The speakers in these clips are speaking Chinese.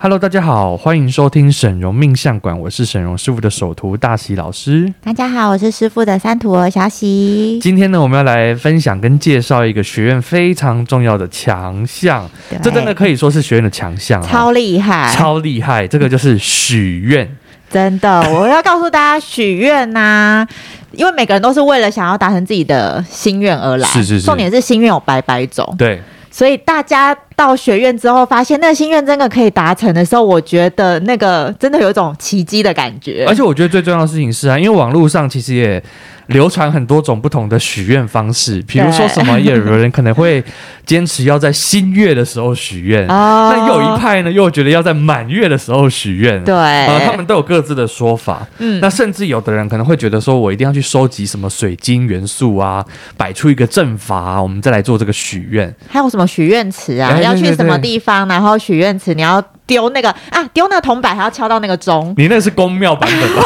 Hello，大家好，欢迎收听沈荣命相馆，我是沈荣师傅的首徒大喜老师。大家好，我是师傅的三徒儿小喜。今天呢，我们要来分享跟介绍一个学院非常重要的强项，这真的可以说是学院的强项，超厉害，超厉害。这个就是许愿，真的，我要告诉大家许愿呐，因为每个人都是为了想要达成自己的心愿而来，是是是，重点是心愿有百百种，对。所以大家到学院之后，发现那个心愿真的可以达成的时候，我觉得那个真的有一种奇迹的感觉。而且我觉得最重要的事情是啊，因为网络上其实也流传很多种不同的许愿方式，比如说什么，也有人可能会坚持要在新月的时候许愿，那又有一派呢又觉得要在满月的时候许愿，对，呃，他们都有各自的说法。嗯，那甚至有的人可能会觉得说，我一定要去收集什么水晶元素啊，摆出一个阵法啊，我们再来做这个许愿。还有什么许愿池啊？要去什么地方，然后许愿池你要丢那个啊，丢那个铜板还要敲到那个钟。你那是宫庙版本吧？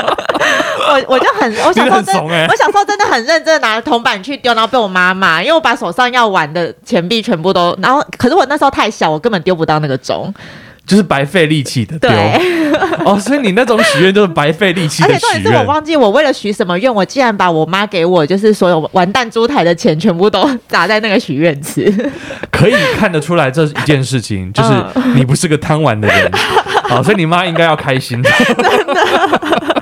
我我就很，我小时候真，我小时候真的很认真的拿铜板去丢，然后被我妈骂，因为我把手上要玩的钱币全部都，然后可是我那时候太小，我根本丢不到那个钟，就是白费力气的丢。哦，所以你那种许愿就是白费力气的许愿。而且重点是我忘记我为了许什么愿，我竟然把我妈给我就是所有完蛋猪台的钱全部都砸在那个许愿池。可以看得出来，这一件事情就是你不是个贪玩的人，好，所以你妈应该要开心。真的。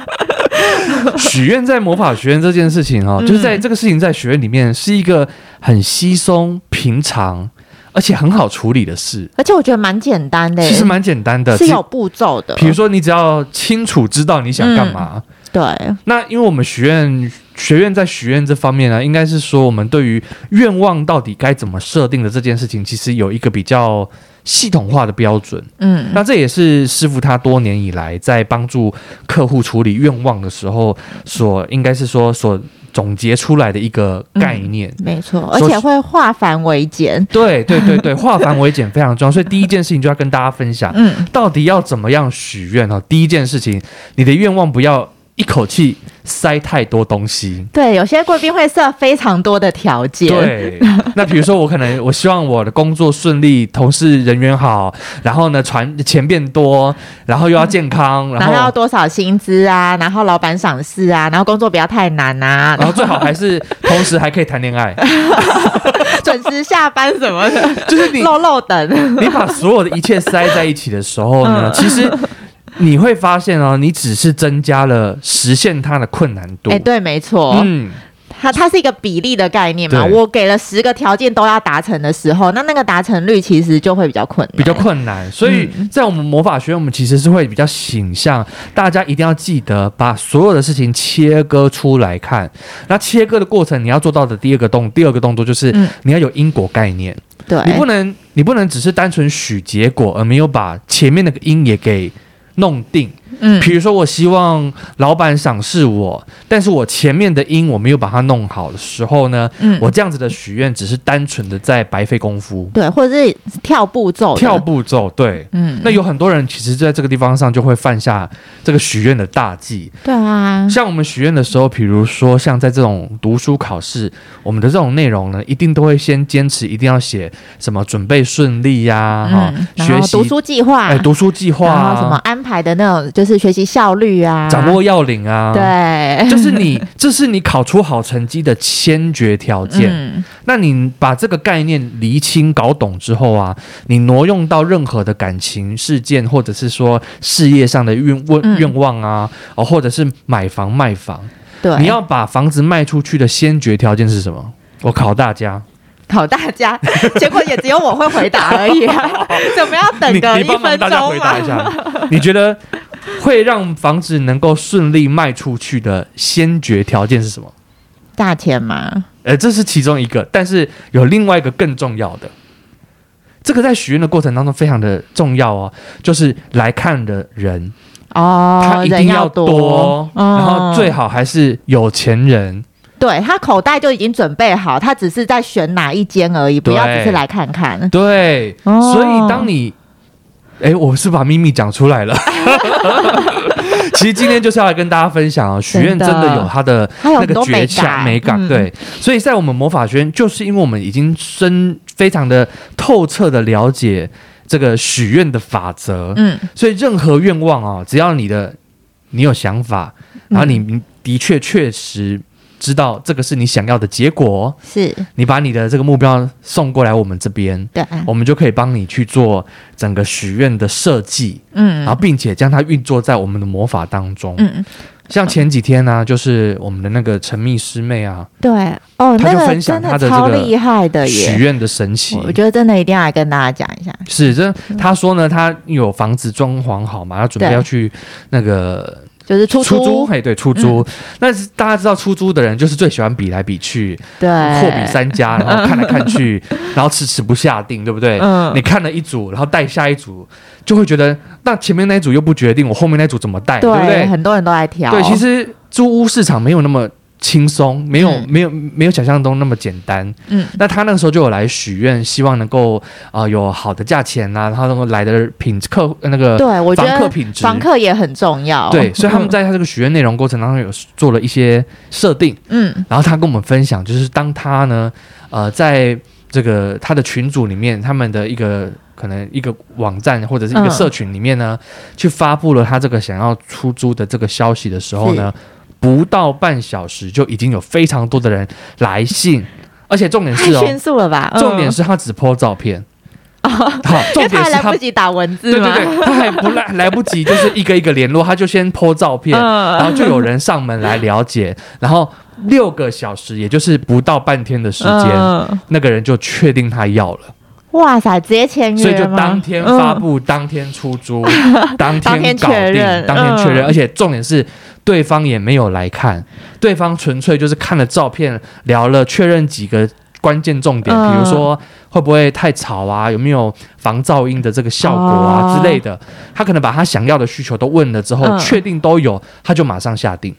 许愿在魔法学院这件事情哦，就是在这个事情在学院里面是一个很稀松平常，而且很好处理的事，而且我觉得蛮简单的，其实蛮简单的，是有步骤的。比如说，你只要清楚知道你想干嘛，对。那因为我们学院学院在许愿这方面呢，应该是说我们对于愿望到底该怎么设定的这件事情，其实有一个比较。系统化的标准，嗯，那这也是师傅他多年以来在帮助客户处理愿望的时候，所应该是说所总结出来的一个概念。嗯，没错，而且会化繁为简。对对对对，化繁为简非常重要。所以第一件事情就要跟大家分享，嗯，到底要怎么样许愿呢？第一件事情，你的愿望不要一口气塞太多东西，对，有些贵宾会设非常多的条件。对，那比如说我可能我希望我的工作顺利，同事人缘好，然后呢，传钱变多，然后又要健康，然后，然后要多少薪资啊，然后老板赏识啊，然后工作不要太难啊，然后最好还是同时还可以谈恋爱，准时下班什么的，就是你漏漏等，你把所有的一切塞在一起的时候呢，嗯、其实。你会发现哦，你只是增加了实现它的困难度。哎，对，没错。嗯，它它是一个比例的概念嘛。我给了十个条件都要达成的时候，那那个达成率其实就会比较困难，比较困难。所以在我们魔法学院，我们其实是会比较倾向大家一定要记得把所有的事情切割出来看。那切割的过程，你要做到的第二个动，第二个动作就是你要有因果概念。对，你不能你不能只是单纯许结果，而没有把前面那个因也给。弄定。嗯，比如说我希望老板赏识我，但是我前面的音我没有把它弄好的时候呢，嗯，我这样子的许愿只是单纯的在白费功夫，对，或者是跳步骤，跳步骤，对，嗯，那有很多人其实在这个地方上就会犯下这个许愿的大忌，对啊，像我们许愿的时候，比如说像在这种读书考试，我们的这种内容呢，一定都会先坚持一定要写什么准备顺利呀，啊，哈，嗯，学习读书计划，哎，读书计划，然后什么安排的那种就是。学习效率啊，掌握要领啊，对，就是你，这是你考出好成绩的先决条件。嗯，那你把这个概念厘清、搞懂之后啊，你挪用到任何的感情事件，或者是说事业上的愿愿愿望啊，哦，或者是买房卖房，对，你要把房子卖出去的先决条件是什么？我考大家。考大家，结果也只有我会回答而已啊！怎么要等个一分钟回答一下，你觉得会让房子能够顺利卖出去的先决条件是什么？大钱吗？呃，这是其中一个，但是有另外一个更重要的，这个在许愿的过程当中非常的重要哦，就是来看的人哦，他一定要多，要多，然后最好还是有钱人。对，他口袋就已经准备好，他只是在选哪一间而已，不要只是来看看。对，哦、所以当你，哎，我是把秘密讲出来了。其实今天就是要来跟大家分享啊，许愿真的有它的那个诀窍美感。对，所以在我们魔法学院，就是因为我们已经深非常的透彻的了解这个许愿的法则。嗯，所以任何愿望啊，只要你的你有想法，然后你的确确实。知道这个是你想要的结果，是。你把你的这个目标送过来我们这边，对，我们就可以帮你去做整个许愿的设计，嗯，然后并且将它运作在我们的魔法当中，嗯，像前几天呢、啊，就是我们的那个陈秘师妹啊，对，哦，她就分享她的这个超厉害的许愿的神奇，我觉得真的一定要来跟大家讲一下，是这她说呢，她有房子装潢好嘛，他准备要去那个。就是出租，出租，嘿，对，出租。那、嗯、大家知道，出租的人就是最喜欢比来比去，对，货比三家，然后看来看去，然后迟迟不下定，对不对？嗯。你看了一组，然后带下一组，就会觉得，那前面那一组又不决定，我后面那组怎么带？对，对不对？很多人都来挑。对，其实租屋市场没有那么。轻松，没有、嗯、没有没有想象中那么简单。嗯，那他那个时候就有来许愿，希望能够啊、呃、有好的价钱呐、啊，然后能够来的品客那个对，我觉得房客品质，房客也很重要。对，所以他们在他这个许愿内容过程当中有做了一些设定。嗯，然后他跟我们分享，就是当他呢呃在这个他的群组里面，他们的一个可能一个网站或者是一个社群里面呢，嗯、去发布了他这个想要出租的这个消息的时候呢。不到半小时就已经有非常多的人来信，而且重点是哦，迅速了吧？重点是他只 po 照片，哦、好，重点是他来不及打文字，对对对，他还不来来不及，就是一个一个联络，他就先 po 照片，然后就有人上门来了解，然后六个小时，也就是不到半天的时间，那个人就确定他要了。哇塞，直接签约，所以就当天发布，当天出租，当天搞定，当天确认，而且重点是。对方也没有来看，对方纯粹就是看了照片，聊了确认几个关键重点，比如说会不会太吵啊，有没有防噪音的这个效果啊之类的。他可能把他想要的需求都问了之后，确定都有，他就马上下定。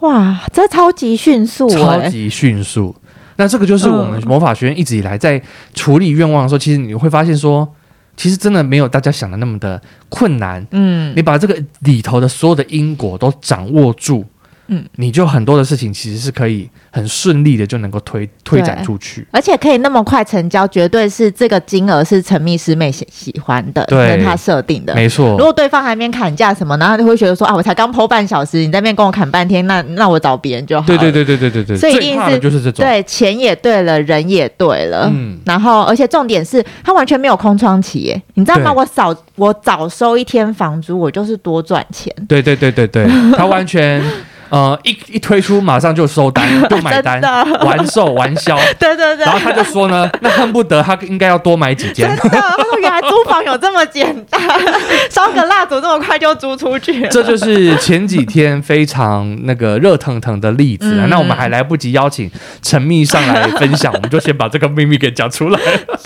哇，这超级迅速，超级迅速。那这个就是我们魔法学院一直以来在处理愿望的时候，其实你会发现说。其实真的没有大家想的那么的困难，嗯，你把这个里头的所有的因果都掌握住，嗯，你就很多的事情其实是可以很顺利的就能够推推展出去，而且可以那么快成交，绝对是这个金额是陈秘师妹喜喜欢的，对，跟他设定的，没错。如果对方还没砍价什么，然后就会觉得说啊，我才刚 po 半小时，你在那边跟我砍半天，那那我找别人就好。对对对对对对对，所以一定是就是这种，对，钱也对了，人也对了，嗯，然后而且重点是他完全没有空窗期耶，你知道吗？我少我早收一天房租，我就是多赚钱。对对对对对，他完全。呃，一一推出马上就收单，就买单，完售完销。对对对。然后他就说呢，那恨不得他应该要多买几间。真的，他说原来租房有这么简单，烧个蜡烛这么快就租出去。这就是前几天非常那个热腾腾的例子啊。嗯、那我们还来不及邀请陈秘上来分享，我们就先把这个秘密给讲出来。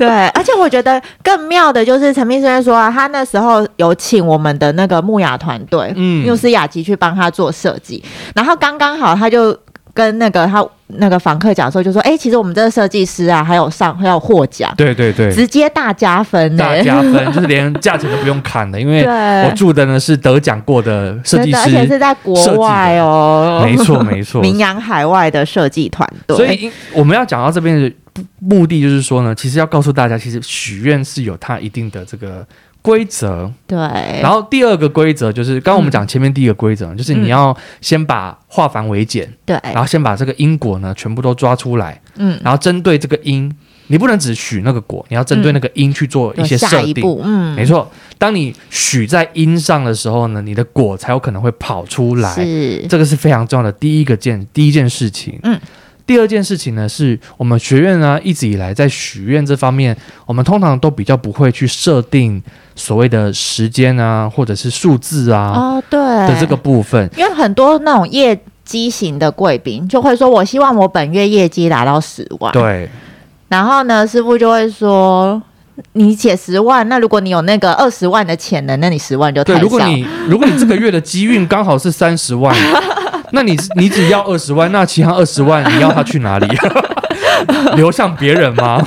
对，而且我觉得更妙的就是陈秘书说啊，他那时候有请我们的那个木雅团队，嗯，缪斯雅琪去帮他做设计。然后刚刚好，他就跟那个他那个房客讲说，就说：“哎，其实我们这个设计师啊，还有上还有获奖，对对对，直接大加分，大加分，就是连价钱都不用砍了，因为我住的呢是得奖过的设计师，而且是在国外哦，没错没错，名扬海外的设计团队。所以我们要讲到这边的目的，就是说呢，其实要告诉大家，其实许愿是有它一定的这个。”规则。对，然后第二个规则就是，刚刚我们讲前面第一个规则，嗯、就是你要先把化繁为简，对，然后先把这个因果呢全部都抓出来，嗯，然后针对这个因，你不能只许那个果，你要针对那个因去做一些设定，嗯，没错。当你许在因上的时候呢，你的果才有可能会跑出来，是，这个是非常重要的第一个件，第一件事情，嗯。第二件事情呢，是我们学院呢一直以来在许愿这方面，我们通常都比较不会去设定所谓的时间啊，或者是数字啊，哦，对的这个部分，因为很多那种业绩型的贵宾就会说，我希望我本月业绩达到十万，对，然后呢，师傅就会说，你写十万，那如果你有那个二十万的潜能，那你十万就太少。对，如果你如果你这个月的机运刚好是三十万。那你你只要二十万，那其他二十万你要他去哪里？流向别人吗？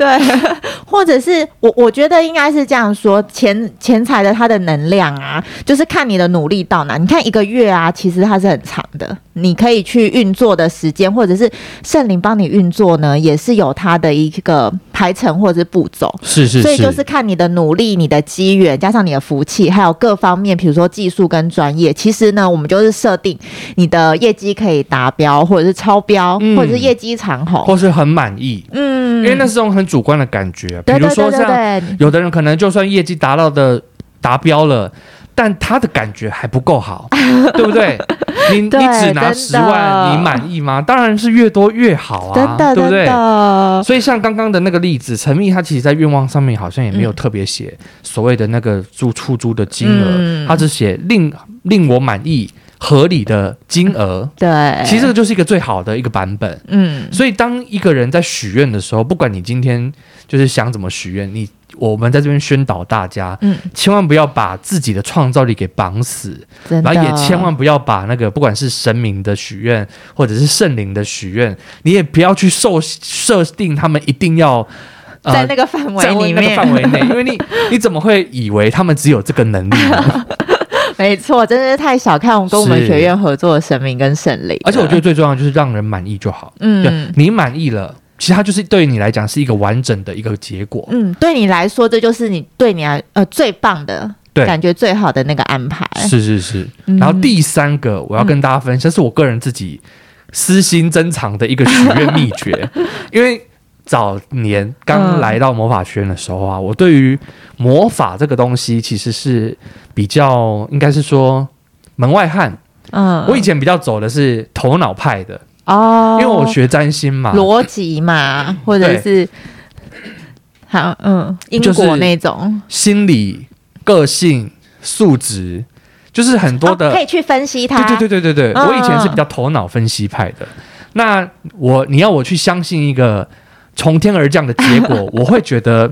对，或者是我我觉得应该是这样说，钱钱财的它的能量啊，就是看你的努力到哪。你看一个月啊，其实它是很长的，你可以去运作的时间，或者是圣灵帮你运作呢，也是有它的一个排程或者是步骤。是是是，所以就是看你的努力、你的机缘，加上你的福气，还有各方面，比如说技术跟专业。其实呢，我们就是设定你的业绩可以达标，或者是超标，嗯、或者是业绩长红，或是很满意。嗯，因为那是种很主观的感觉。比如说像有的人可能就算业绩达到的达标了，但他的感觉还不够好，对不对？你你只拿十万，你满意吗？当然是越多越好啊，对不对？所以像刚刚的那个例子，陈密他其实在愿望上面好像也没有特别写所谓的那个租出租的金额，嗯、他只写令令我满意。合理的金额，对，其实这个就是一个最好的一个版本。嗯，所以当一个人在许愿的时候，不管你今天就是想怎么许愿，你我们在这边宣导大家，嗯，千万不要把自己的创造力给绑死，然后也千万不要把那个不管是神明的许愿或者是圣灵的许愿，你也不要去受设定他们一定要、呃、在那个范围里面，那个范围内，因为你你怎么会以为他们只有这个能力呢？没错，真的是太小看我们跟我们学院合作的神明跟神灵。而且我觉得最重要就是让人满意就好。嗯，对，你满意了，其实它就是对于你来讲是一个完整的一个结果。嗯，对你来说，这就是你对你来呃最棒的对感觉最好的那个安排。是是是。然后第三个我要跟大家分享，嗯、是我个人自己私心珍藏的一个许愿秘诀，因为。早年刚来到魔法学院的时候啊，嗯、我对于魔法这个东西其实是比较，应该是说门外汉。嗯，我以前比较走的是头脑派的哦，因为我学占星嘛，逻辑嘛，或者是好嗯，英国那种心理、个性、素质，就是很多的、哦、可以去分析它。对对对对对对，嗯、我以前是比较头脑分析派的。那我你要我去相信一个。从天而降的结果，我会觉得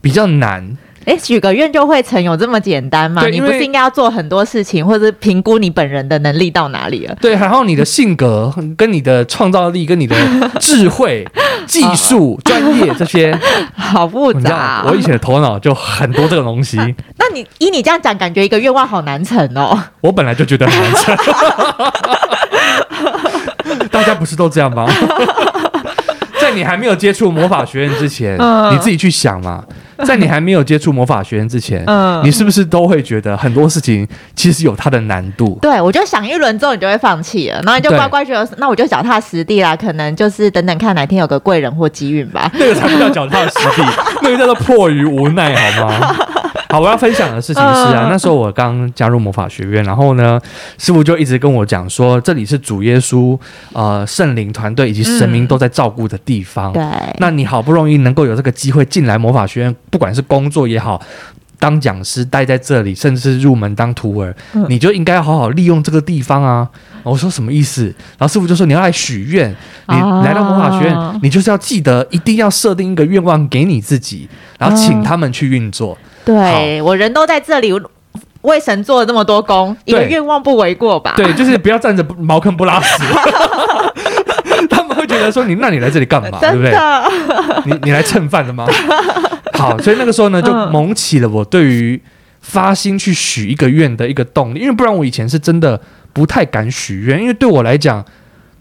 比较难。哎，许个愿就会成，有这么简单吗？你不是应该要做很多事情，或者评估你本人的能力到哪里了？对，然后你的性格、跟你的创造力、跟你的智慧、技术、专业这些，好复杂。我以前的头脑就很多这个东西。那你依你这样讲，感觉一个愿望好难成哦。我本来就觉得很难成，大家不是都这样吗？在你还没有接触魔法学院之前，嗯、你自己去想嘛。在你还没有接触魔法学院之前，嗯，你是不是都会觉得很多事情其实有它的难度？对，我就想一轮之后，你就会放弃了，然后你就乖乖觉得，那我就脚踏实地啦。可能就是等等看哪天有个贵人或机运吧。那个才不叫脚踏实地，那个叫做迫于无奈，好吗？好，我要分享的事情是啊，那时候我刚加入魔法学院，然后呢，师傅就一直跟我讲说，这里是主耶稣、呃圣灵团队以及神明都在照顾的地方。对，那你好不容易能够有这个机会进来魔法学院，不管是工作也好，当讲师待在这里，甚至是入门当徒儿，你就应该要好好利用这个地方啊。我说什么意思？然后师傅就说你要来许愿，你来到魔法学院，你就是要记得一定要设定一个愿望给你自己，然后请他们去运作。对我人都在这里，为神做了那么多功，对一个愿望不为过吧？对，就是不要站着茅坑不拉屎。他们会觉得说你，那你来这里干嘛？对不对？你你来蹭饭的吗？好，所以那个时候呢，就萌起了我对于发心去许一个愿的一个动力，因为不然我以前是真的不太敢许愿，因为对我来讲。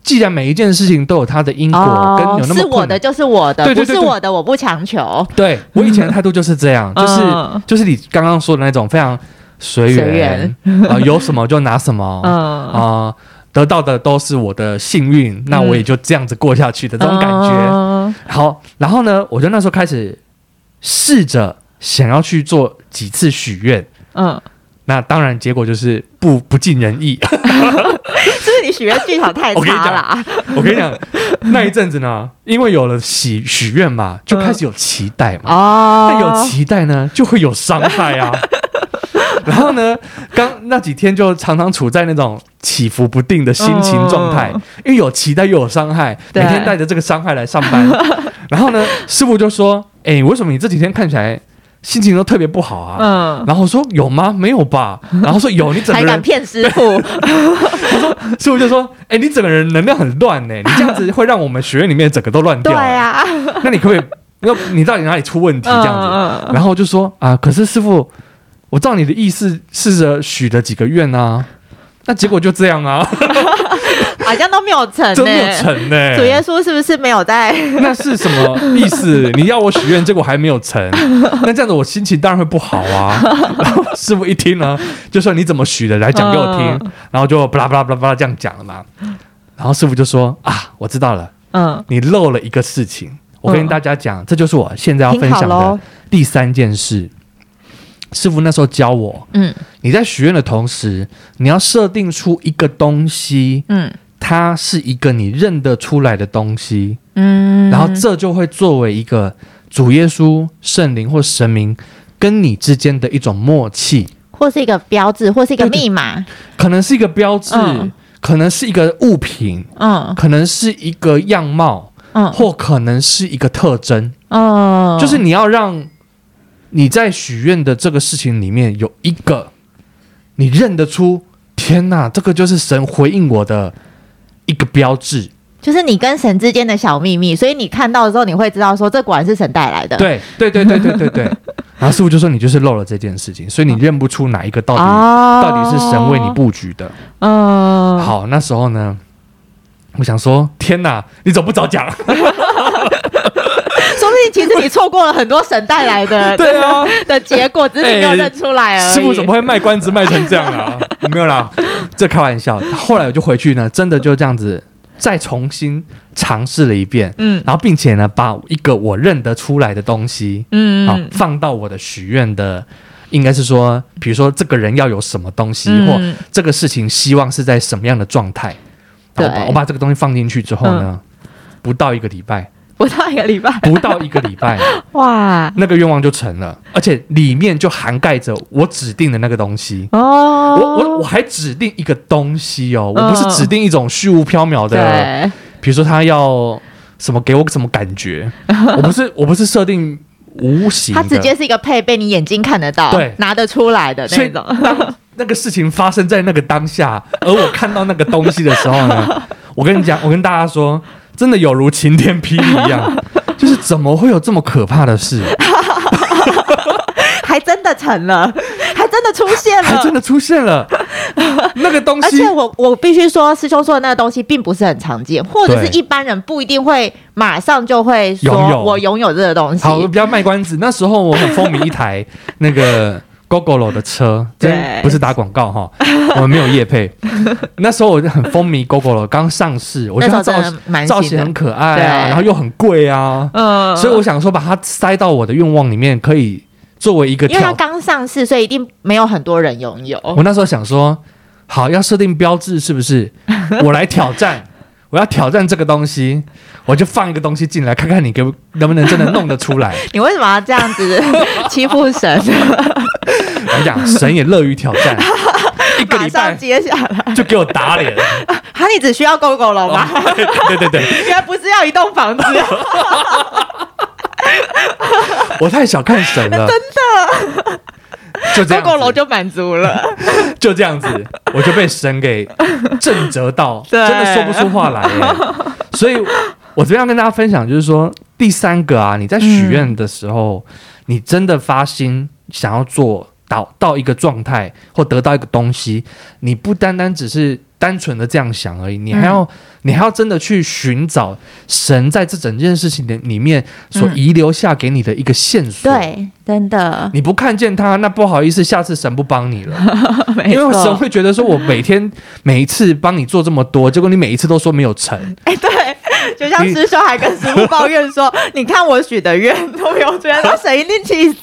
既然每一件事情都有它的因果，哦、跟有那么是我的就是我的，对对对对，不是我的我不强求。对，我以前的态度就是这样，就是、嗯、就是你刚刚说的那种非常随缘 啊，有什么就拿什么，啊、嗯呃，得到的都是我的幸运，那我也就这样子过下去的这种感觉。嗯、好，然后呢，我就那时候开始试着想要去做几次许愿，嗯。那当然，结果就是不不尽人意。你许愿技巧太差了？我跟你讲，那一阵子呢，因为有了许许愿嘛，就开始有期待嘛。哦、嗯，那有期待呢，就会有伤害啊。然后呢，刚那几天就常常处在那种起伏不定的心情状态，嗯、因为有期待又有伤害，每天带着这个伤害来上班。然后呢，师傅就说：“哎，为什么你这几天看起来？”心情都特别不好啊，嗯，然后说有吗？没有吧？然后说有，你怎么还敢骗师傅？他说师傅就说，哎、欸，你整个人能量很乱呢，你这样子会让我们学院里面整个都乱掉。对啊，那你可不可以？要你到底哪里出问题？这样子，嗯、然后就说啊，可是师傅，我照你的意思试着许了几个愿啊，那结果就这样啊。好像都没有成，都没有成呢。主耶稣是不是没有在？那是什么意思？你要我许愿，结果还没有成，那这样子我心情当然会不好啊。然后师傅一听呢，就说你怎么许的，来讲给我听。嗯、然后就巴拉巴拉巴拉巴拉这样讲了嘛。然后师傅就说啊，我知道了，嗯，你漏了一个事情。我跟大家讲，嗯、这就是我现在要分享的第三件事。师傅那时候教我，嗯，你在许愿的同时，你要设定出一个东西，嗯。它是一个你认得出来的东西，嗯，然后这就会作为一个主耶稣、圣灵或神明跟你之间的一种默契，或是一个标志，或是一个密码，可能是一个标志，嗯、可能是一个物品，嗯，可能是一个样貌，嗯，或可能是一个特征，嗯，就是你要让你在许愿的这个事情里面有一个你认得出，天哪，这个就是神回应我的。一个标志，就是你跟神之间的小秘密，所以你看到的时候，你会知道说，这果然是神带来的。对，对，对，对，对，对，对。然后师傅就说，你就是漏了这件事情，所以你认不出哪一个到底、哦、到底是神为你布局的。嗯，好，那时候呢，我想说，天哪，你怎么不早讲？说不定其实你错过了很多神带来的 对啊 的结果，只是你没有认出来而已。师傅怎么会卖关子卖成这样啊？没有啦，这开玩笑。后来我就回去呢，真的就这样子再重新尝试了一遍，嗯，然后并且呢，把一个我认得出来的东西，嗯，好放到我的许愿的，应该是说，比如说这个人要有什么东西，或这个事情希望是在什么样的状态。对，我把这个东西放进去之后呢，不到一个礼拜。不到一个礼拜，不到一个礼拜，哇，那个愿望就成了，而且里面就涵盖着我指定的那个东西。哦。我我我还指定一个东西哦，我不是指定一种虚无缥缈的，对。比如说他要什么给我什么感觉，我不是我不是设定无形，它直接是一个配备，你眼睛看得到，对，拿得出来的那种。那个事情发生在那个当下，而我看到那个东西的时候呢，我跟你讲，我跟大家说。真的有如晴天霹雳一样，就是怎么会有这么可怕的事？还真的成了，还真的出现了，还真的出现了那个东西。而且我我必须说，师兄说的那个东西并不是很常见，或者是一般人不一定会马上就会说我拥有这个东西。好，我不要卖关子。那时候我很风靡一台那个。Gogoro 的车，真，不是打广告哈，我们没有业配。那时候我就很风靡 Gogoro，刚上市，我觉得造造型很可爱啊，然后又很贵啊，嗯，所以我想说把它塞到我的愿望里面，可以作为一个，因为它刚上市，所以一定没有很多人拥有。我那时候想说，好，要设定标志，是不是？我来挑战。我要挑战这个东西，我就放一个东西进来，看看你给能不能真的弄得出来。你为什么要这样子 欺负神？我讲神也乐于挑战，一个礼拜接下来就给我打脸。哈，你只需要 Gogoro 吗？对对对，原来不是要一栋房子。我太小看神了，真的。就这样，Gogoro 就满足了。就这样子，我就被神给震折到，真的说不出话来耶。所以，我这边要跟大家分享，就是说，第三个啊，你在许愿的时候，嗯、你真的发心想要做到到一个状态，或得到一个东西，你不单单只是。单纯的这样想而已，你还要，嗯、你还要真的去寻找神在这整件事情的里面所遗留下给你的一个线索。嗯、对，真的，你不看见他，那不好意思，下次神不帮你了。错因为神会觉得说，我每天每一次帮你做这么多，结果你每一次都说没有成。哎，对。就像师兄还跟师傅抱怨说：“ 你看我许的愿都没有觉得神一定气死。”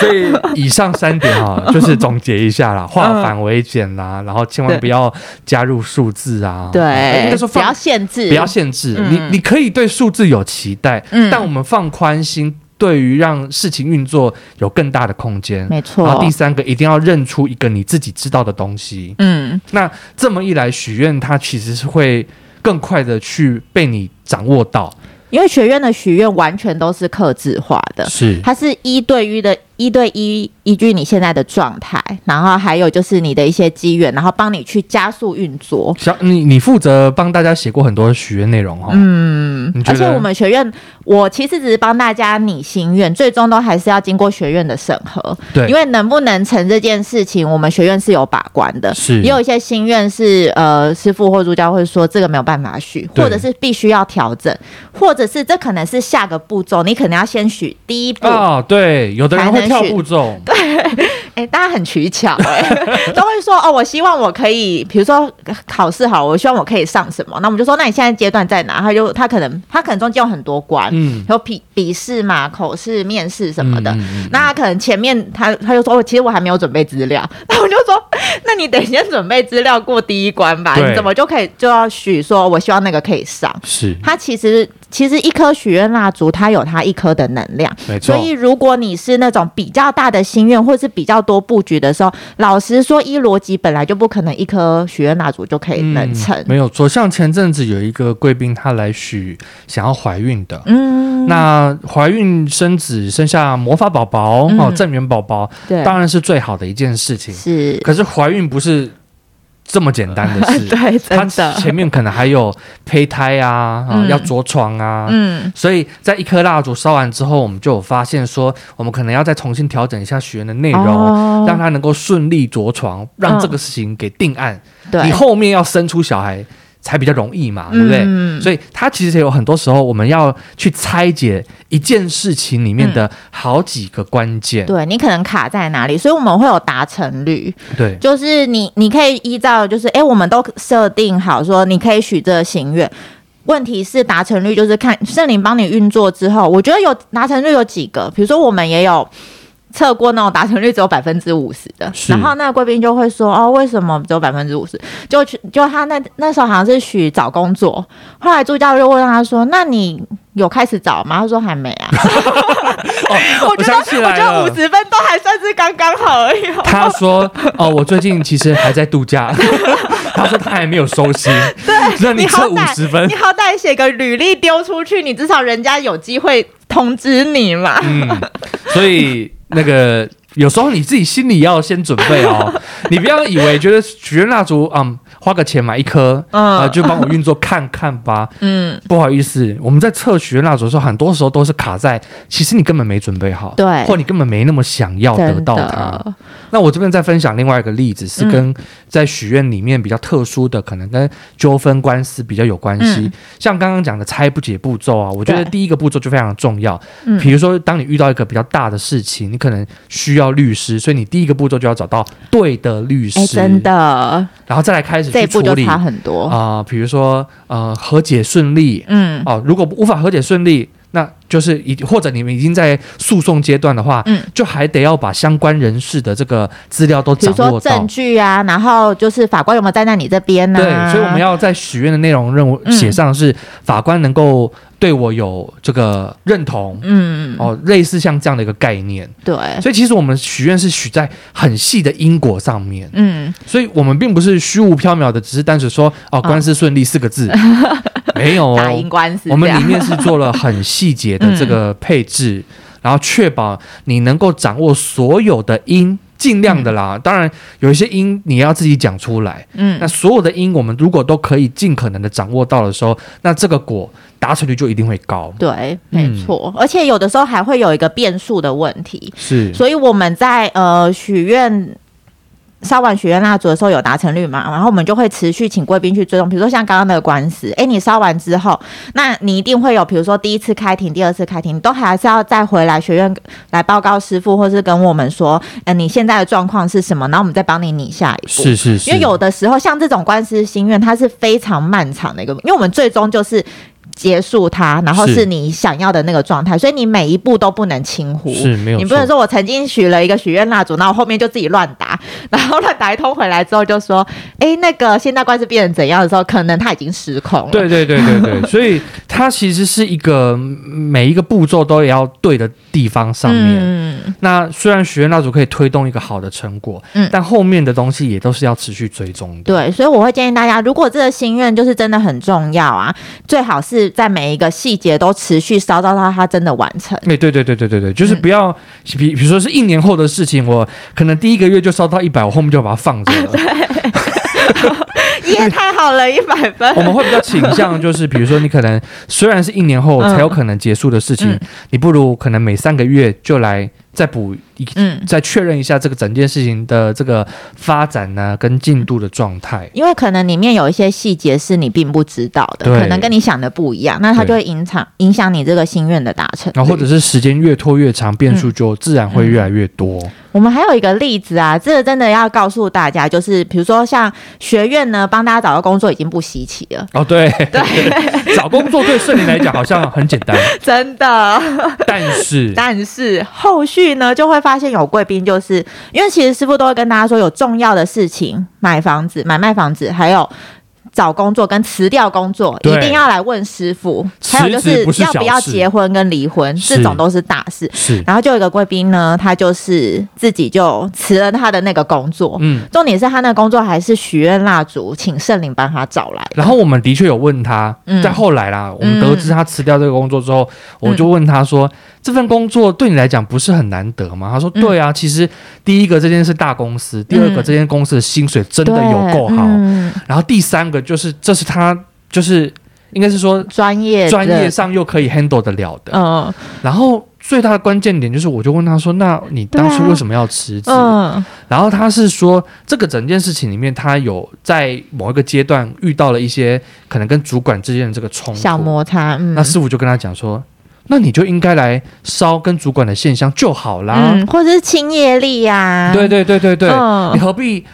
所以以上三点哈，就是总结一下啦，化繁为简啦，然后千万不要加入数字啊。对，应该说不要限制，不要限制。你你可以对数字有期待，但我们放宽心，对于让事情运作有更大的空间。没错。然后第三个，一定要认出一个你自己知道的东西。嗯，那这么一来，许愿它其实是会。更快的去被你掌握到，因为学院的许愿完全都是克制化的，是它是一对一的一对一依据你现在的状态，然后还有就是你的一些机缘，然后帮你去加速运作。小你，你负责帮大家写过很多许愿内容哈。嗯，而且我们学院，我其实只是帮大家拟心愿，最终都还是要经过学院的审核。对，因为能不能成这件事情，我们学院是有把关的。是，也有一些心愿是呃，师傅或助教会说这个没有办法许，或者是必须要调整，或者是这可能是下个步骤，你可能要先许第一步。哦，对，有的人会跳步骤。对，哎、欸，大家很取巧 都会说哦，我希望我可以，比如说考试好，我希望我可以上什么，那我们就说，那你现在阶段在哪？他就他可能他可能中间有很多关，嗯，有笔笔试嘛，口试、面试什么的，嗯嗯嗯、那他可能前面他他就说，哦，其实我还没有准备资料，那我就说，那你得先准备资料过第一关吧，你怎么就可以就要许说，我希望那个可以上，是，他其实。其实一颗许愿蜡烛，它有它一颗的能量，没错。所以如果你是那种比较大的心愿，或是比较多布局的时候，老实说，一逻辑本来就不可能一颗许愿蜡烛就可以能成。嗯、没有错，像前阵子有一个贵宾，他来许想要怀孕的，嗯，那怀孕生子生下魔法宝宝哦，正缘宝宝，对，当然是最好的一件事情。是，可是怀孕不是。这么简单的事，对，真的，前面可能还有胚胎啊，嗯、啊要着床啊，嗯，所以在一颗蜡烛烧完之后，我们就有发现说，我们可能要再重新调整一下学员的内容，哦、让他能够顺利着床，让这个事情给定案。你后面要生出小孩。才比较容易嘛，对不对？嗯、所以它其实有很多时候，我们要去拆解一件事情里面的好几个关键。嗯、对，你可能卡在哪里，所以我们会有达成率。对，就是你你可以依照，就是哎，我们都设定好说，你可以许这个心愿。问题是达成率，就是看圣灵帮你运作之后，我觉得有达成率有几个，比如说我们也有。测过那种达成率只有百分之五十的，然后那个贵宾就会说：“哦，为什么只有百分之五十？”就去就他那那时候好像是许找工作，后来助教就问他说：“那你有开始找吗？”他说：“还没啊。哦” 我觉得我，我觉得五十分都还算是刚刚好而已。他说：“哦，我最近其实还在度假。”他说他还没有收心。对，那你测五十分，你好歹写个履历丢出去，你至少人家有机会通知你嘛。嗯，所以。那个有时候你自己心里要先准备哦，你不要以为觉得许愿蜡烛，嗯，花个钱买一颗，啊、呃，就帮我运作看看吧。嗯，不好意思，我们在测许愿蜡烛的时候，很多时候都是卡在，其实你根本没准备好，对，或你根本没那么想要得到它。那我这边再分享另外一个例子，是跟在许愿里面比较特殊的，可能跟纠纷官司比较有关系。嗯、像刚刚讲的拆不解步骤啊，我觉得第一个步骤就非常重要。嗯，比如说当你遇到一个比较大的事情，你可能需要。律师，所以你第一个步骤就要找到对的律师，欸、真的，然后再来开始这一步就差很多啊、呃。比如说呃，和解顺利，嗯，哦、呃，如果无法和解顺利，那就是已或者你们已经在诉讼阶段的话，嗯，就还得要把相关人士的这个资料都掌握到。证据啊，然后就是法官有没有站在你这边呢、啊？对，所以我们要在许愿的内容任务写上是法官能够。对我有这个认同，嗯。哦，类似像这样的一个概念，对，所以其实我们许愿是许在很细的因果上面，嗯，所以我们并不是虚无缥缈的，只是单纯说哦，官司顺利四个字，哦、没有哦，打赢官司，我们里面是做了很细节的这个配置，嗯、然后确保你能够掌握所有的音。尽量的啦，嗯、当然有一些音你要自己讲出来。嗯，那所有的音我们如果都可以尽可能的掌握到的时候，那这个果达成率就一定会高。对，没错。嗯、而且有的时候还会有一个变数的问题。是，所以我们在呃许愿。烧完许愿蜡烛的时候有达成率嘛？然后我们就会持续请贵宾去追踪，比如说像刚刚那个官司，诶，你烧完之后，那你一定会有，比如说第一次开庭、第二次开庭，你都还是要再回来学院来报告师傅，或是跟我们说，呃，你现在的状况是什么？然后我们再帮你拟下一步。是是是。因为有的时候像这种官司心愿，它是非常漫长的一个，因为我们最终就是。结束它，然后是你想要的那个状态，所以你每一步都不能轻忽。是没有，你不能说我曾经许了一个许愿蜡烛，然后后面就自己乱打，然后乱打一通回来之后就说，哎，那个现在官司变成怎样的时候，可能他已经失控了。对对对对对，所以它其实是一个每一个步骤都要对的地方上面。嗯，那虽然许愿蜡烛可以推动一个好的成果，嗯，但后面的东西也都是要持续追踪的。对，所以我会建议大家，如果这个心愿就是真的很重要啊，最好是在每一个细节都持续烧到它它真的完成。对对对对对对对，就是不要比比如说是一年后的事情，我可能第一个月就烧到一百，我后面就把它放着了。对。也太好了，一百分。我们会比较倾向，就是比如说，你可能虽然是一年后才有可能结束的事情，嗯、你不如可能每三个月就来再补一，嗯，再确认一下这个整件事情的这个发展呢、啊，跟进度的状态。因为可能里面有一些细节是你并不知道的，可能跟你想的不一样，那它就会影响影响你这个心愿的达成。然后或者是时间越拖越长，变数就自然会越来越多。嗯嗯我们还有一个例子啊，这个真的要告诉大家，就是比如说像学院呢，帮大家找到工作已经不稀奇了。哦，对对，找工作对圣灵来讲好像很简单，真的。但是但是后续呢，就会发现有贵宾，就是因为其实师傅都会跟大家说，有重要的事情，买房子、买卖房子，还有。找工作跟辞掉工作，一定要来问师傅。还有就是要不要结婚跟离婚，这种都是大事。是，然后就有一个贵宾呢，他就是自己就辞了他的那个工作。嗯，重点是他那个工作还是许愿蜡烛，请圣灵帮他找来。然后我们的确有问他，在后来啦，我们得知他辞掉这个工作之后，我就问他说。这份工作对你来讲不是很难得吗？他说：“对啊，嗯、其实第一个这件是大公司，第二个这间公司的薪水真的有够好，嗯、然后第三个就是这是他就是应该是说专业专业上又可以 handle 得了的。嗯，然后最大的关键点就是，我就问他说：那你当初为什么要辞职？嗯，然后他是说这个整件事情里面，他有在某一个阶段遇到了一些可能跟主管之间的这个冲突小摩擦。嗯，那师傅就跟他讲说。”那你就应该来烧跟主管的线香就好啦，嗯，或者是清业力呀，啊。对对对对对，嗯，你何必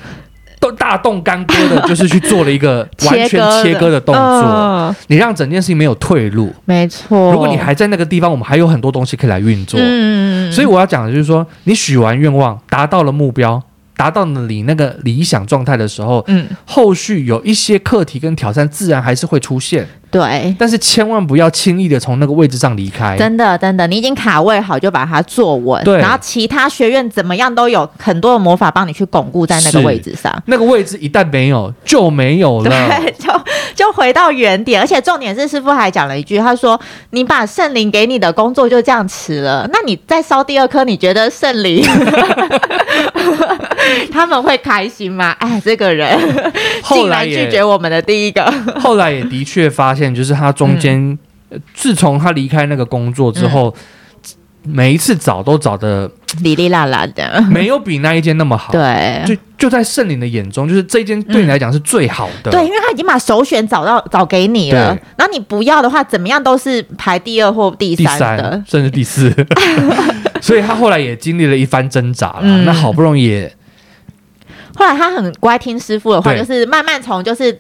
都大动干戈的，就是去做了一个完全切割的动作？嗯，你让整件事情没有退路。没错，如果你还在那个地方，我们还有很多东西可以来运作。嗯，所以我要讲的就是说，你许完愿望，达到了目标。达到了你那个理想状态的时候，嗯，后续有一些课题跟挑战，自然还是会出现。对，但是千万不要轻易的从那个位置上离开。真的，真的，你已经卡位好，就把它坐稳。对，然后其他学院怎么样都有很多的魔法帮你去巩固在那个位置上。那个位置一旦没有，就没有了。对，就就回到原点。而且重点是，师傅还讲了一句，他说：“你把圣灵给你的工作就这样辞了，那你再烧第二颗，你觉得圣灵？”他们会开心吗？哎，这个人竟然拒绝我们的第一个。后来也的确发现，就是他中间，嗯、自从他离开那个工作之后，嗯、每一次找都找的哩哩啦啦的，没有比那一间那么好。对，就就在圣灵的眼中，就是这一间对你来讲是最好的。嗯。对，因为他已经把首选找到找给你了，然后你不要的话，怎么样都是排第二或第三的，第三甚至第四。所以他后来也经历了一番挣扎了，嗯、那好不容易也。后来他很乖，听师傅的话，就是慢慢从就是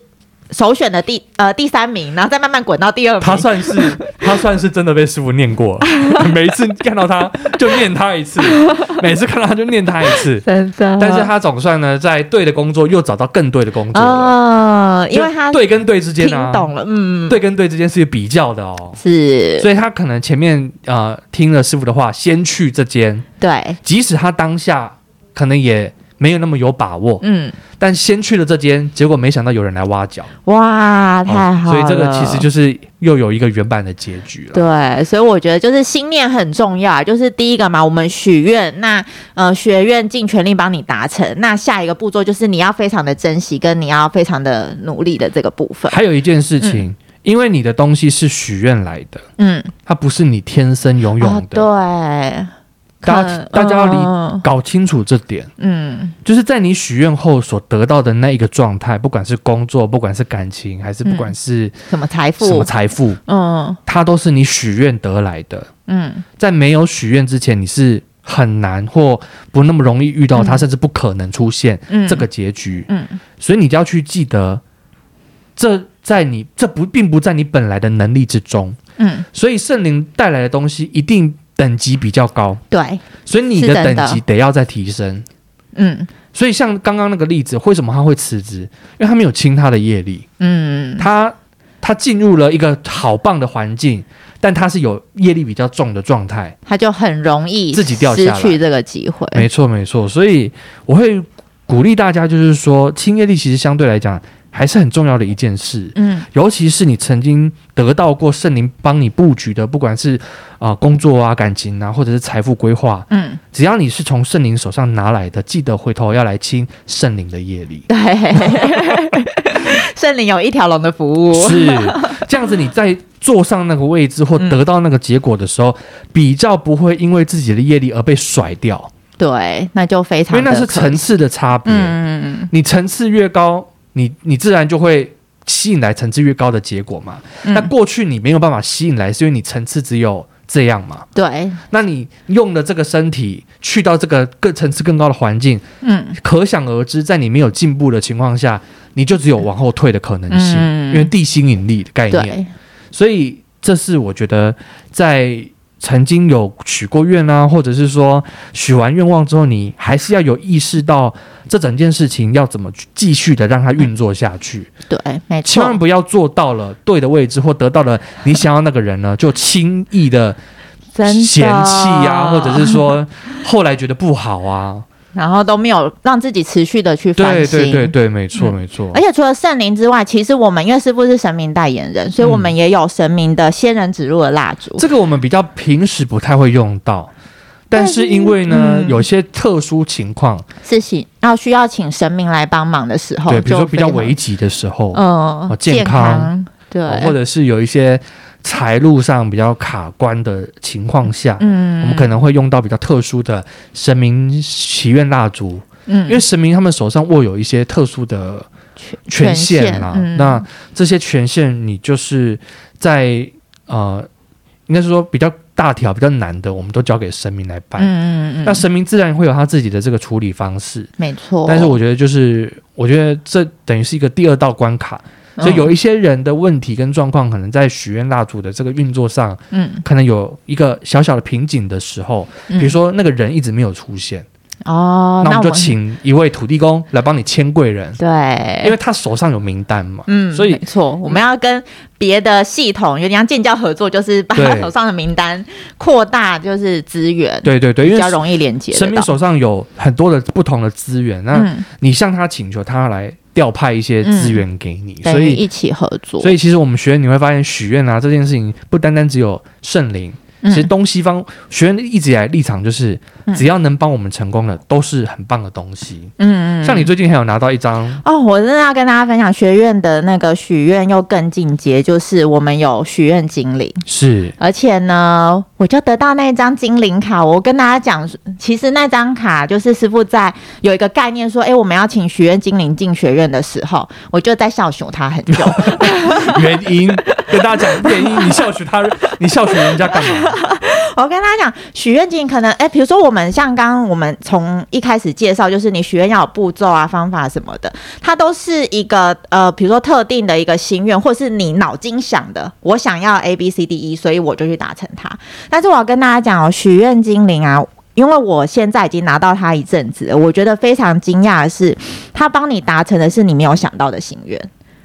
首选的第呃第三名，然后再慢慢滚到第二名。他算是 他算是真的被师傅念过。了，每一次看到他就念他一次，每次看到他就念他一次，真的。但是他总算呢，在对的工作又找到更对的工作哦，因为他对跟对之间呢，听懂了，嗯，对跟对之间是有比较的哦，是，所以他可能前面呃听了师傅的话，先去这间，对，即使他当下可能也。没有那么有把握，嗯，但先去了这间，结果没想到有人来挖角，哇，太好了，哦，所以这个其实就是又有一个原版的结局了。对，所以我觉得就是心念很重要，就是第一个嘛，我们许愿，那呃学院尽全力帮你达成，那下一个步骤就是你要非常的珍惜，跟你要非常的努力的这个部分。还有一件事情，嗯，因为你的东西是许愿来的，嗯，它不是你天生拥有的，哦，对。大家大家要理搞清楚这点，嗯，就是在你许愿后所得到的那一个状态，不管是工作，不管是感情，还是不管是什么财富，什么财富，嗯，它都是你许愿得来的，嗯，在没有许愿之前，你是很难或不那么容易遇到它，甚至不可能出现这个结局，嗯，所以你就要去记得，这在你这不并不在你本来的能力之中，嗯，所以圣灵带来的东西一定。等级比较高，对，所以你的等级得要再提升。嗯，所以像刚刚那个例子，为什么他会辞职？因为他没有清他的业力。嗯，他他进入了一个好棒的环境，但他是有业力比较重的状态，他就很容易自己掉下来，失去这个机会。没错，没错。所以我会鼓励大家，就是说，清业力其实相对来讲还是很重要的一件事。嗯，尤其是你曾经得到过圣灵帮你布局的，不管是啊、呃、工作啊、感情啊，或者是财富规划，嗯，只要你是从圣灵手上拿来的，记得回头要来清圣灵的业力。对。圣灵有一条龙的服务，是这样子。你在坐上那个位置或得到那个结果的时候，嗯、比较不会因为自己的业力而被甩掉。对，那就非常，因为那是层次的差别。嗯，你层次越高，你你自然就会吸引来层次越高的结果嘛。嗯、那过去你没有办法吸引来，是因为你层次只有这样嘛？对。那你用的这个身体去到这个更层次更高的环境，嗯，可想而知，在你没有进步的情况下。你就只有往后退的可能性，嗯、因为地心引力的概念，所以这是我觉得在曾经有许过愿啊，或者是说许完愿望之后，你还是要有意识到这整件事情要怎么继续的让它运作下去。对，没错，千万不要做到了对的位置或得到了你想要那个人呢，就轻易的嫌弃啊，或者是说后来觉得不好啊。然后都没有让自己持续的去反省，对对对对，没错没错。而且除了圣灵之外，其实我们因为师傅是神明代言人，所以我们也有神明的仙人指路的蜡烛。这个我们比较平时不太会用到，但是因为呢，嗯、有些特殊情况是请要需要请神明来帮忙的时候，对，比如说比较危急的时候，嗯，健康，健康对，或者是有一些。财路上比较卡关的情况下，嗯，我们可能会用到比较特殊的神明祈愿蜡烛，嗯，因为神明他们手上握有一些特殊的权限啊，嗯、那这些权限你就是在呃，应该是说比较大条、比较难的，我们都交给神明来办，嗯嗯嗯，那神明自然会有他自己的这个处理方式，没错。但是我觉得就是，我觉得这等于是一个第二道关卡。所以有一些人的问题跟状况，可能在许愿蜡烛的这个运作上，嗯，可能有一个小小的瓶颈的时候，比如说那个人一直没有出现，哦，那我们就请一位土地公来帮你签贵人，对，因为他手上有名单嘛，嗯，所以没错，我们要跟别的系统有点像建交合作，就是把他手上的名单扩大，就是资源，对对对，比较容易连接。神明手上有很多的不同的资源，那你向他请求，他来。调派一些资源给你，嗯、所以一起合作。所以其实我们学院你会发现，许愿啊这件事情不单单只有圣灵。其实东西方学院一直以来立场就是，只要能帮我们成功的，都是很棒的东西。嗯嗯，像你最近还有拿到一张哦，我真的要跟大家分享学院的那个许愿又更进阶，就是我们有许愿精灵，是，而且呢，我就得到那张精灵卡。我跟大家讲，其实那张卡就是师傅在有一个概念说，哎，我们要请许愿精灵进学院的时候，我就在笑熊他很久。原因跟大家讲原因，你笑许他，你笑许人家干嘛？我跟大家讲，许愿精灵可能哎，比如说我们像刚刚我们从一开始介绍，就是你许愿要有步骤啊、方法什么的，它都是一个呃，比如说特定的一个心愿，或是你脑筋想的，我想要 A B C D E，所以我就去达成它。但是我要跟大家讲哦，许愿精灵啊，因为我现在已经拿到它一阵子了，我觉得非常惊讶的是，它帮你达成的是你没有想到的心愿。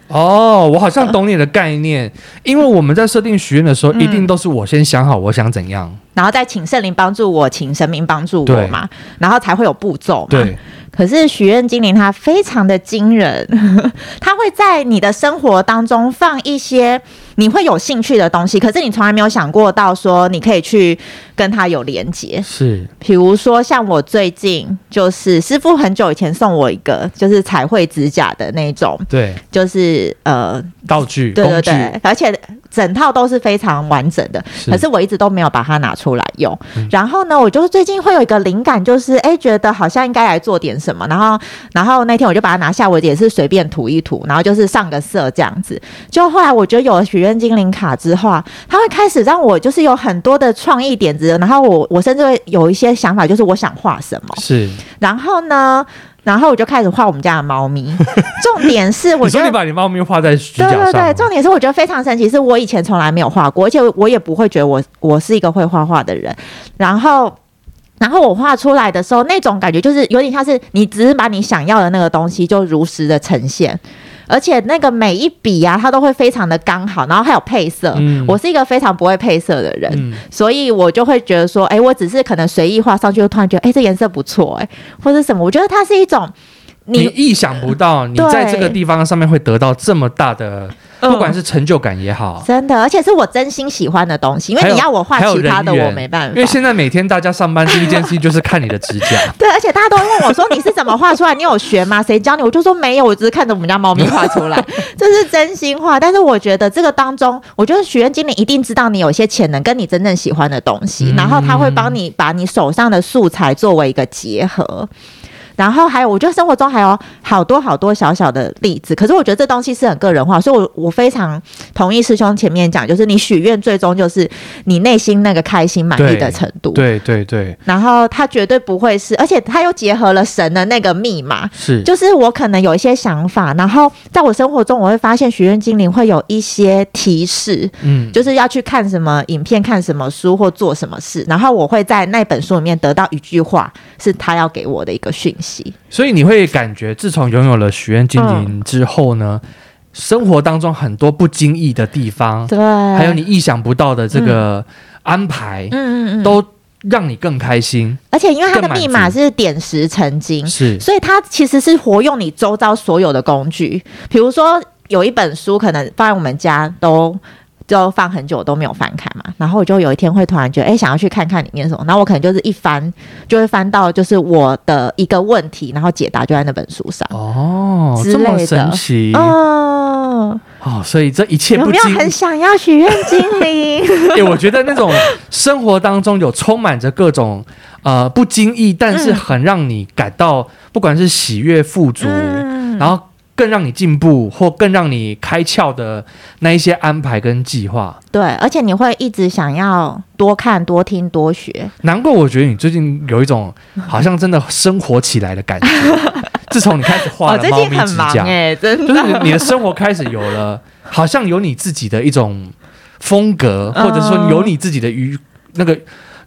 哦，我好像懂你的概念，因为我们在设定许愿的时候，一定都是我先想好我想怎样，然后再请圣灵帮助我，请神明帮助我嘛，然后才会有步骤嘛。对。可是许愿精灵它非常的惊人，它会在你的生活当中放一些你会有兴趣的东西，可是你从来没有想过到说你可以去跟它有连接。是，比如说像我最近就是师傅很久以前送我一个就是彩绘指甲的那种，对，就是呃道具，对对对，具而且。整套都是非常完整的，是可是我一直都没有把它拿出来用。嗯、然后呢，我就是最近会有一个灵感，就是哎，觉得好像应该来做点什么。然后，然后那天我就把它拿下，我也是随便涂一涂，然后就是上个色这样子。就后来我觉得有了许愿精灵卡之后，它会开始让我就是有很多的创意点子。然后我我甚至会有一些想法，就是我想画什么。是。然后呢？然后我就开始画我们家的猫咪，重点是我觉得你，你把你猫咪画在。对对对，重点是我觉得非常神奇，是我以前从来没有画过，而且我也不会觉得我我是一个会画画的人。然后，然后我画出来的时候，那种感觉就是有点像是你只是把你想要的那个东西就如实的呈现。而且那个每一笔啊，它都会非常的刚好，然后还有配色。嗯，我是一个非常不会配色的人，嗯、所以我就会觉得说，哎、欸，我只是可能随意画上去，就突然觉得，哎、欸，这颜色不错，哎，或者什么，我觉得它是一种。你，你意想不到，你在这个地方上面会得到这么大的，不管是成就感也好，真的，而且是我真心喜欢的东西。因为你要我画其他的，我没办法。因为现在每天大家上班第一件事情就是看你的指甲。对，而且大家都会问我说：“你是怎么画出来？你有学吗？谁教你？”我就说没有，我只是看着我们家猫咪画出来，这是真心话。但是我觉得这个当中，我觉得许愿精灵一定知道你有些潜能，跟你真正喜欢的东西，然后他会帮你把你手上的素材作为一个结合。然后还有，我觉得生活中还有好多好多小小的例子，可是我觉得这东西是很个人化，所以我我非常同意师兄前面讲，就是你许愿最终就是你内心那个开心满意的程度。对对对。然后他绝对不会是，而且他又结合了神的那个密码，是，就是我可能有一些想法，然后在我生活中我会发现许愿精灵会有一些提示，嗯，就是要去看什么影片、看什么书或做什么事，然后我会在那本书里面得到一句话，是他要给我的一个讯息。所以你会感觉，自从拥有了许愿精灵之后呢，嗯、生活当中很多不经意的地方，对，还有你意想不到的这个安排，嗯嗯嗯，都让你更开心。而且因为它的密码是点石成金，是，所以它其实是活用你周遭所有的工具。比如说有一本书，可能放在我们家都。就放很久都没有翻开嘛，然后我就有一天会突然觉得，哎、欸，想要去看看里面什么，然后我可能就是一翻，就会翻到就是我的一个问题，然后解答就在那本书上哦，这么神奇。哦，哦，所以这一切有没有很想要许愿精灵？哎、欸，我觉得那种生活当中有充满着各种呃不经意，但是很让你感到不管是喜悦富足，嗯、然后。更让你进步或更让你开窍的那一些安排跟计划，对，而且你会一直想要多看、多听、多学。难怪我觉得你最近有一种好像真的生活起来的感觉。自从你开始画了猫咪指甲，哎，真的，就是你的生活开始有了，好像有你自己的一种风格，或者说有你自己的愉那个。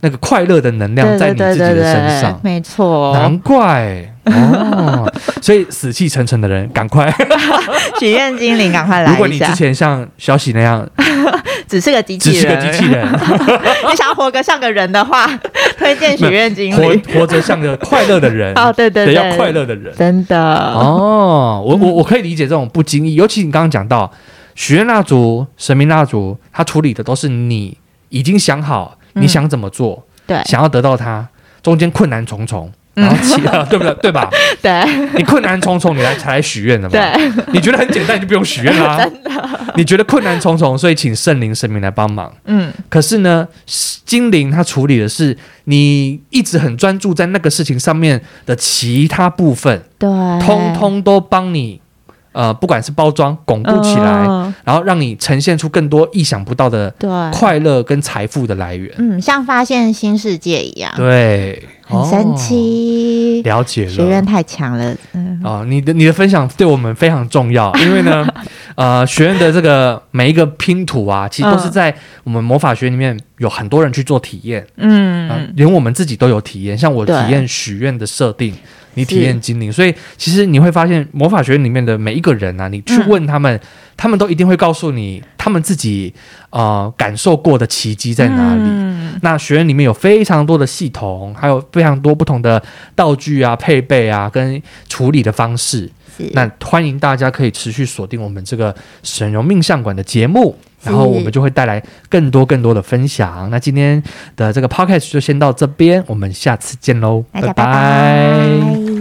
那个快乐的能量在你自己的身上，没错，难怪哦。所以死气沉沉的人，赶快 许愿精灵，赶快来！如果你之前像小喜那样，只是个机器人，只是个机器人，你想要活个像个人的话，推荐许愿精灵，活活着像个快乐的人哦，对对对，要快乐的人，真的哦。我我我可以理解这种不经意，尤其你刚刚讲到许愿蜡烛、神明蜡烛，它处理的都是你已经想好。你想怎么做？对，想要得到它，中间困难重重，然后起了，对不对？对吧？对，你困难重重，你来才来许愿的嘛？对，你觉得很简单，你就不用许愿啦。真的，你觉得困难重重，所以请圣灵、神明来帮忙。嗯，可是呢，精灵它处理的是你一直很专注在那个事情上面的其他部分，对，通通都帮你。呃，不管是包装巩固起来，嗯、然后让你呈现出更多意想不到的快乐跟财富的来源，嗯，像发现新世界一样，对，很神奇，哦、了解了，学院太强了，嗯，哦，你的你的分享对我们非常重要，因为呢，呃，学院的这个每一个拼图啊，其实都是在我们魔法学院里面有很多人去做体验，嗯、呃，连我们自己都有体验，像我体验许愿的设定。你体验精灵，所以其实你会发现魔法学院里面的每一个人啊，你去问他们，嗯、他们都一定会告诉你他们自己呃感受过的奇迹在哪里。嗯、那学院里面有非常多的系统，还有非常多不同的道具啊、配备啊跟处理的方式。那欢迎大家可以持续锁定我们这个沈嵘命相馆的节目，是然后我们就会带来更多更多的分享。那今天的这个 podcast 就先到这边，我们下次见喽，拜拜。拜拜。